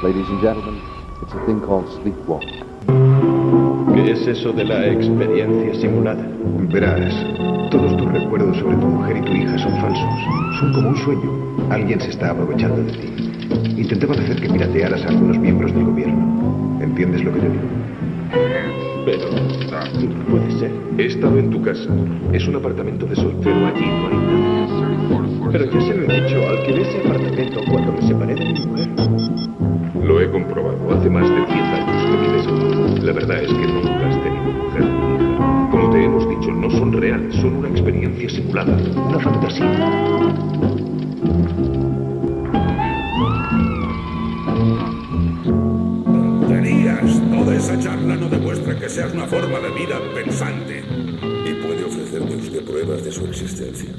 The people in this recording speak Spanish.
Ladies and gentlemen, it's a thing called sleepwalk. ¿Qué es eso de la experiencia simulada? Verás, todos tus recuerdos sobre tu mujer y tu hija son falsos. Son como un sueño. Alguien se está aprovechando de ti. Intentaban hacer que piratearas a algunos miembros del gobierno. ¿Entiendes lo que te digo? Pero no puede ser. He estado en tu casa. Es un apartamento de soltero allí, nada. Pero ya se lo he dicho, alquilé ese apartamento cuando me separé de mi mujer. Comprobado. Hace más de 10 años que vives aquí. La verdad es que nunca has tenido mujer ni hija. Como te hemos dicho, no son reales, son una experiencia simulada, una fantasía. Tonterías. Toda esa charla no demuestra que seas una forma de vida pensante. ¿Y puede ofrecerme usted pruebas de su existencia?